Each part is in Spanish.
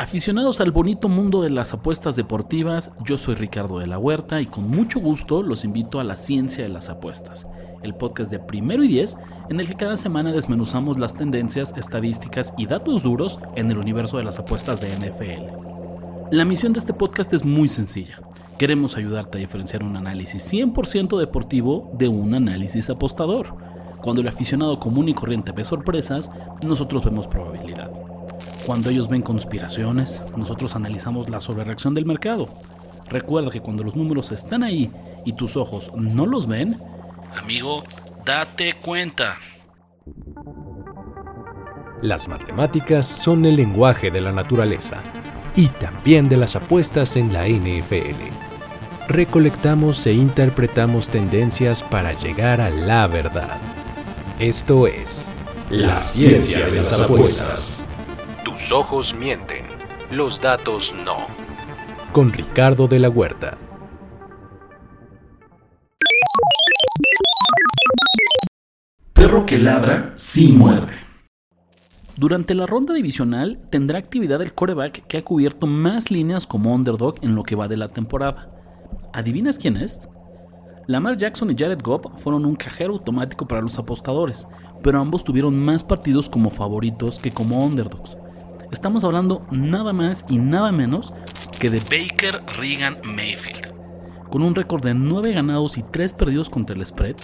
Aficionados al bonito mundo de las apuestas deportivas, yo soy Ricardo de la Huerta y con mucho gusto los invito a la ciencia de las apuestas, el podcast de primero y diez en el que cada semana desmenuzamos las tendencias, estadísticas y datos duros en el universo de las apuestas de NFL. La misión de este podcast es muy sencilla. Queremos ayudarte a diferenciar un análisis 100% deportivo de un análisis apostador. Cuando el aficionado común y corriente ve sorpresas, nosotros vemos probabilidad. Cuando ellos ven conspiraciones, nosotros analizamos la sobrereacción del mercado. Recuerda que cuando los números están ahí y tus ojos no los ven, amigo, date cuenta. Las matemáticas son el lenguaje de la naturaleza y también de las apuestas en la NFL. Recolectamos e interpretamos tendencias para llegar a la verdad. Esto es la ciencia de las apuestas. Tus ojos mienten, los datos no. Con Ricardo de la Huerta. Perro que ladra sí muerde. Durante la ronda divisional tendrá actividad el coreback que ha cubierto más líneas como underdog en lo que va de la temporada. ¿Adivinas quién es? Lamar Jackson y Jared Goff fueron un cajero automático para los apostadores, pero ambos tuvieron más partidos como favoritos que como underdogs. Estamos hablando nada más y nada menos que de Baker Regan Mayfield. Con un récord de 9 ganados y 3 perdidos contra el spread,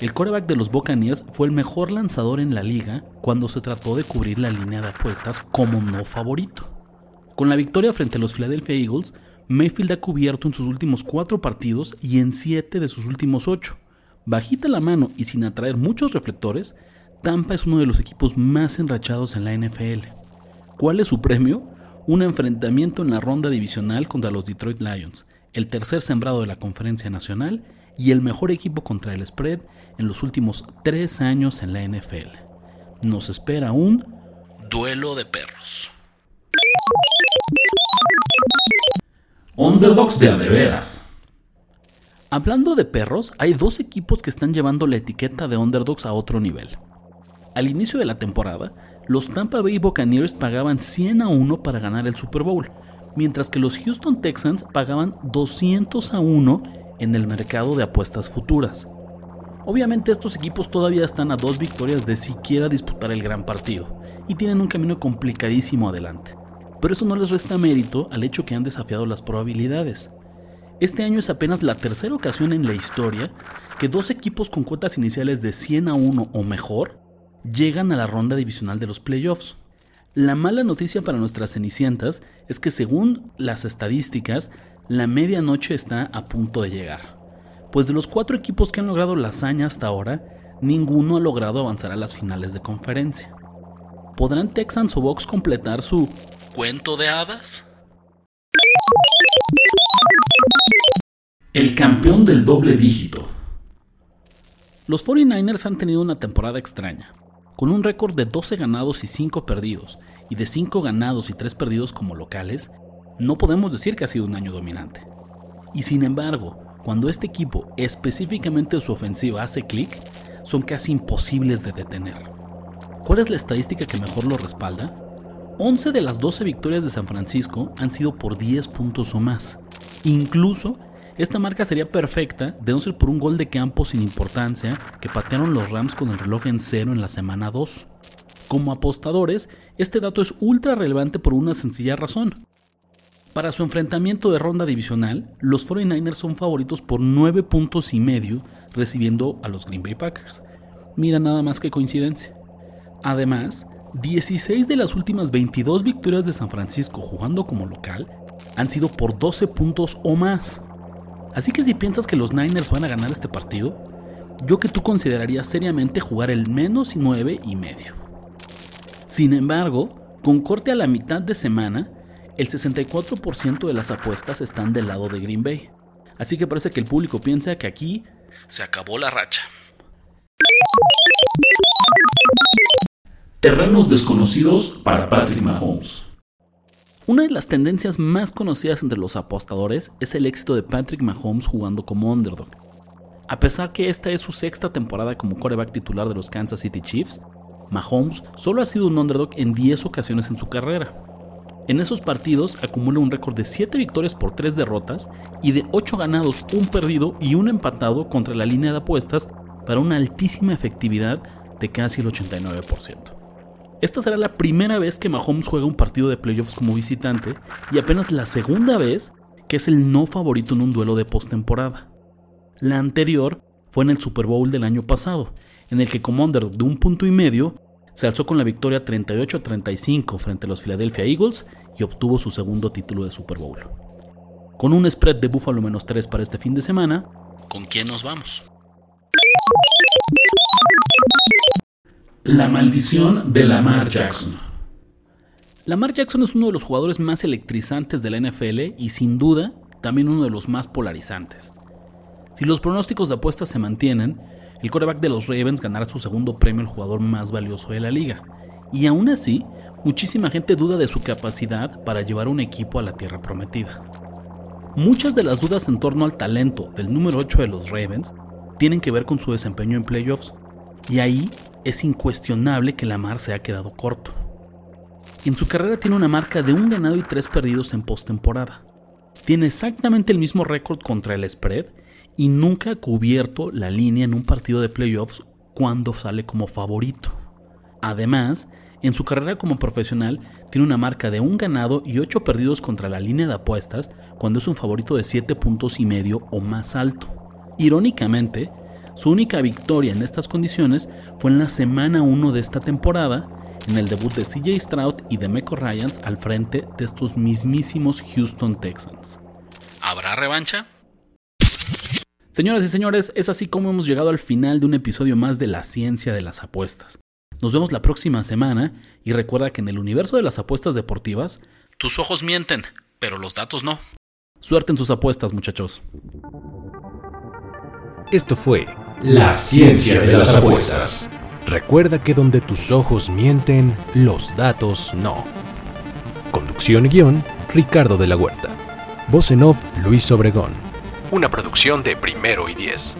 el coreback de los Buccaneers fue el mejor lanzador en la liga cuando se trató de cubrir la línea de apuestas como no favorito. Con la victoria frente a los Philadelphia Eagles, Mayfield ha cubierto en sus últimos 4 partidos y en 7 de sus últimos 8. Bajita la mano y sin atraer muchos reflectores, Tampa es uno de los equipos más enrachados en la NFL. ¿Cuál es su premio? Un enfrentamiento en la ronda divisional contra los Detroit Lions, el tercer sembrado de la Conferencia Nacional y el mejor equipo contra el spread en los últimos tres años en la NFL. Nos espera un duelo de perros. Underdogs de adeveras. Hablando de perros, hay dos equipos que están llevando la etiqueta de underdogs a otro nivel. Al inicio de la temporada, los Tampa Bay Buccaneers pagaban 100 a 1 para ganar el Super Bowl, mientras que los Houston Texans pagaban 200 a 1 en el mercado de apuestas futuras. Obviamente estos equipos todavía están a dos victorias de siquiera disputar el gran partido y tienen un camino complicadísimo adelante. Pero eso no les resta mérito al hecho que han desafiado las probabilidades. Este año es apenas la tercera ocasión en la historia que dos equipos con cuotas iniciales de 100 a 1 o mejor llegan a la ronda divisional de los playoffs. La mala noticia para nuestras cenicientas es que según las estadísticas, la medianoche está a punto de llegar. Pues de los cuatro equipos que han logrado la hazaña hasta ahora, ninguno ha logrado avanzar a las finales de conferencia. ¿Podrán Texans o Box completar su cuento de hadas? El campeón del doble dígito. Los 49ers han tenido una temporada extraña con un récord de 12 ganados y 5 perdidos, y de 5 ganados y 3 perdidos como locales, no podemos decir que ha sido un año dominante. Y sin embargo, cuando este equipo, específicamente su ofensiva, hace clic, son casi imposibles de detener. ¿Cuál es la estadística que mejor lo respalda? 11 de las 12 victorias de San Francisco han sido por 10 puntos o más. Incluso esta marca sería perfecta de no ser por un gol de campo sin importancia que patearon los Rams con el reloj en cero en la semana 2. Como apostadores, este dato es ultra relevante por una sencilla razón. Para su enfrentamiento de ronda divisional, los 49ers son favoritos por 9 puntos y medio recibiendo a los Green Bay Packers. Mira nada más que coincidencia. Además, 16 de las últimas 22 victorias de San Francisco jugando como local han sido por 12 puntos o más. Así que si piensas que los Niners van a ganar este partido, yo que tú consideraría seriamente jugar el menos 9 y medio. Sin embargo, con corte a la mitad de semana, el 64% de las apuestas están del lado de Green Bay. Así que parece que el público piensa que aquí se acabó la racha. Terrenos desconocidos para Patrick Mahomes. Una de las tendencias más conocidas entre los apostadores es el éxito de Patrick Mahomes jugando como underdog. A pesar que esta es su sexta temporada como quarterback titular de los Kansas City Chiefs, Mahomes solo ha sido un underdog en 10 ocasiones en su carrera. En esos partidos acumula un récord de 7 victorias por 3 derrotas y de 8 ganados, un perdido y un empatado contra la línea de apuestas para una altísima efectividad de casi el 89%. Esta será la primera vez que Mahomes juega un partido de playoffs como visitante y apenas la segunda vez que es el no favorito en un duelo de postemporada. La anterior fue en el Super Bowl del año pasado, en el que como underdog de un punto y medio se alzó con la victoria 38-35 frente a los Philadelphia Eagles y obtuvo su segundo título de Super Bowl. Con un spread de Buffalo menos 3 para este fin de semana, ¿con quién nos vamos? La maldición de Lamar Jackson. Lamar Jackson es uno de los jugadores más electrizantes de la NFL y sin duda también uno de los más polarizantes. Si los pronósticos de apuestas se mantienen, el quarterback de los Ravens ganará su segundo premio al jugador más valioso de la liga. Y aún así, muchísima gente duda de su capacidad para llevar un equipo a la tierra prometida. Muchas de las dudas en torno al talento del número 8 de los Ravens tienen que ver con su desempeño en playoffs, y ahí es incuestionable que Lamar se ha quedado corto. En su carrera tiene una marca de un ganado y tres perdidos en postemporada. Tiene exactamente el mismo récord contra el spread y nunca ha cubierto la línea en un partido de playoffs cuando sale como favorito. Además, en su carrera como profesional tiene una marca de un ganado y ocho perdidos contra la línea de apuestas cuando es un favorito de 7 puntos y medio o más alto. Irónicamente, su única victoria en estas condiciones fue en la semana 1 de esta temporada, en el debut de CJ Stroud y de Meco Ryans al frente de estos mismísimos Houston Texans. ¿Habrá revancha? Señoras y señores, es así como hemos llegado al final de un episodio más de la ciencia de las apuestas. Nos vemos la próxima semana y recuerda que en el universo de las apuestas deportivas, tus ojos mienten, pero los datos no. Suerte en sus apuestas, muchachos. Esto fue La ciencia de las apuestas. Recuerda que donde tus ojos mienten, los datos no. Conducción y guion, Ricardo de la Huerta. Voz en off, Luis Obregón. Una producción de Primero y Diez.